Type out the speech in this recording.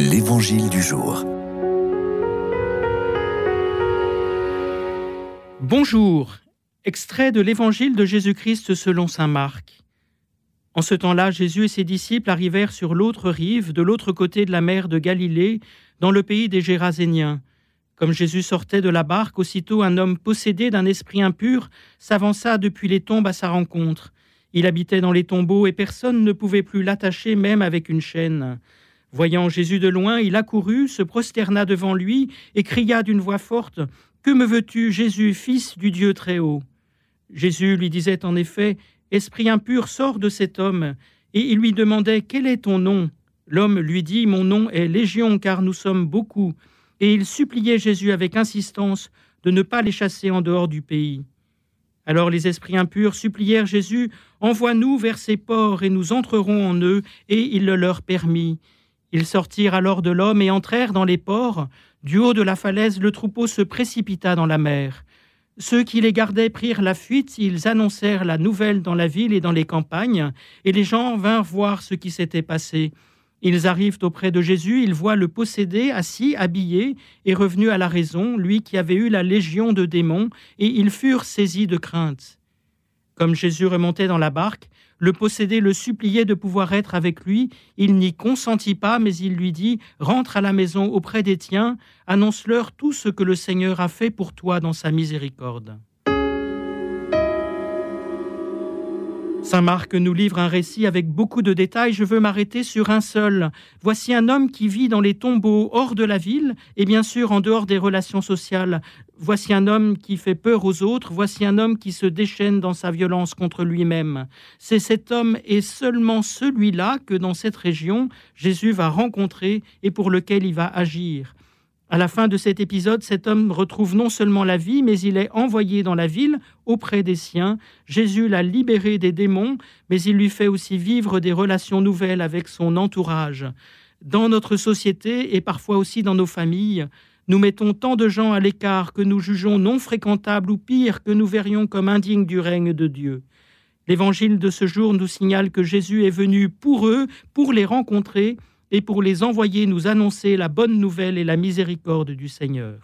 L'Évangile du jour. Bonjour. Extrait de l'Évangile de Jésus-Christ selon Saint Marc. En ce temps-là, Jésus et ses disciples arrivèrent sur l'autre rive, de l'autre côté de la mer de Galilée, dans le pays des Géraséniens. Comme Jésus sortait de la barque, aussitôt un homme possédé d'un esprit impur s'avança depuis les tombes à sa rencontre. Il habitait dans les tombeaux et personne ne pouvait plus l'attacher même avec une chaîne. Voyant Jésus de loin, il accourut, se prosterna devant lui et cria d'une voix forte Que me veux-tu, Jésus, fils du Dieu très haut Jésus lui disait en effet Esprit impur, sors de cet homme. Et il lui demandait Quel est ton nom? L'homme lui dit Mon nom est Légion, car nous sommes beaucoup. Et il suppliait Jésus avec insistance de ne pas les chasser en dehors du pays. Alors les esprits impurs supplièrent Jésus, Envoie-nous vers ces ports, et nous entrerons en eux, et il le leur permit. Ils sortirent alors de l'homme et entrèrent dans les ports. Du haut de la falaise, le troupeau se précipita dans la mer. Ceux qui les gardaient prirent la fuite, ils annoncèrent la nouvelle dans la ville et dans les campagnes, et les gens vinrent voir ce qui s'était passé. Ils arrivent auprès de Jésus, ils voient le possédé assis, habillé, et revenu à la raison, lui qui avait eu la légion de démons, et ils furent saisis de crainte. Comme Jésus remontait dans la barque, le possédé le suppliait de pouvoir être avec lui. Il n'y consentit pas, mais il lui dit Rentre à la maison auprès des tiens, annonce-leur tout ce que le Seigneur a fait pour toi dans sa miséricorde. Saint Marc nous livre un récit avec beaucoup de détails, je veux m'arrêter sur un seul. Voici un homme qui vit dans les tombeaux hors de la ville et bien sûr en dehors des relations sociales. Voici un homme qui fait peur aux autres, voici un homme qui se déchaîne dans sa violence contre lui-même. C'est cet homme et seulement celui-là que dans cette région Jésus va rencontrer et pour lequel il va agir. À la fin de cet épisode, cet homme retrouve non seulement la vie, mais il est envoyé dans la ville auprès des siens. Jésus l'a libéré des démons, mais il lui fait aussi vivre des relations nouvelles avec son entourage. Dans notre société et parfois aussi dans nos familles, nous mettons tant de gens à l'écart que nous jugeons non fréquentables ou pire que nous verrions comme indignes du règne de Dieu. L'évangile de ce jour nous signale que Jésus est venu pour eux, pour les rencontrer, et pour les envoyer nous annoncer la bonne nouvelle et la miséricorde du Seigneur.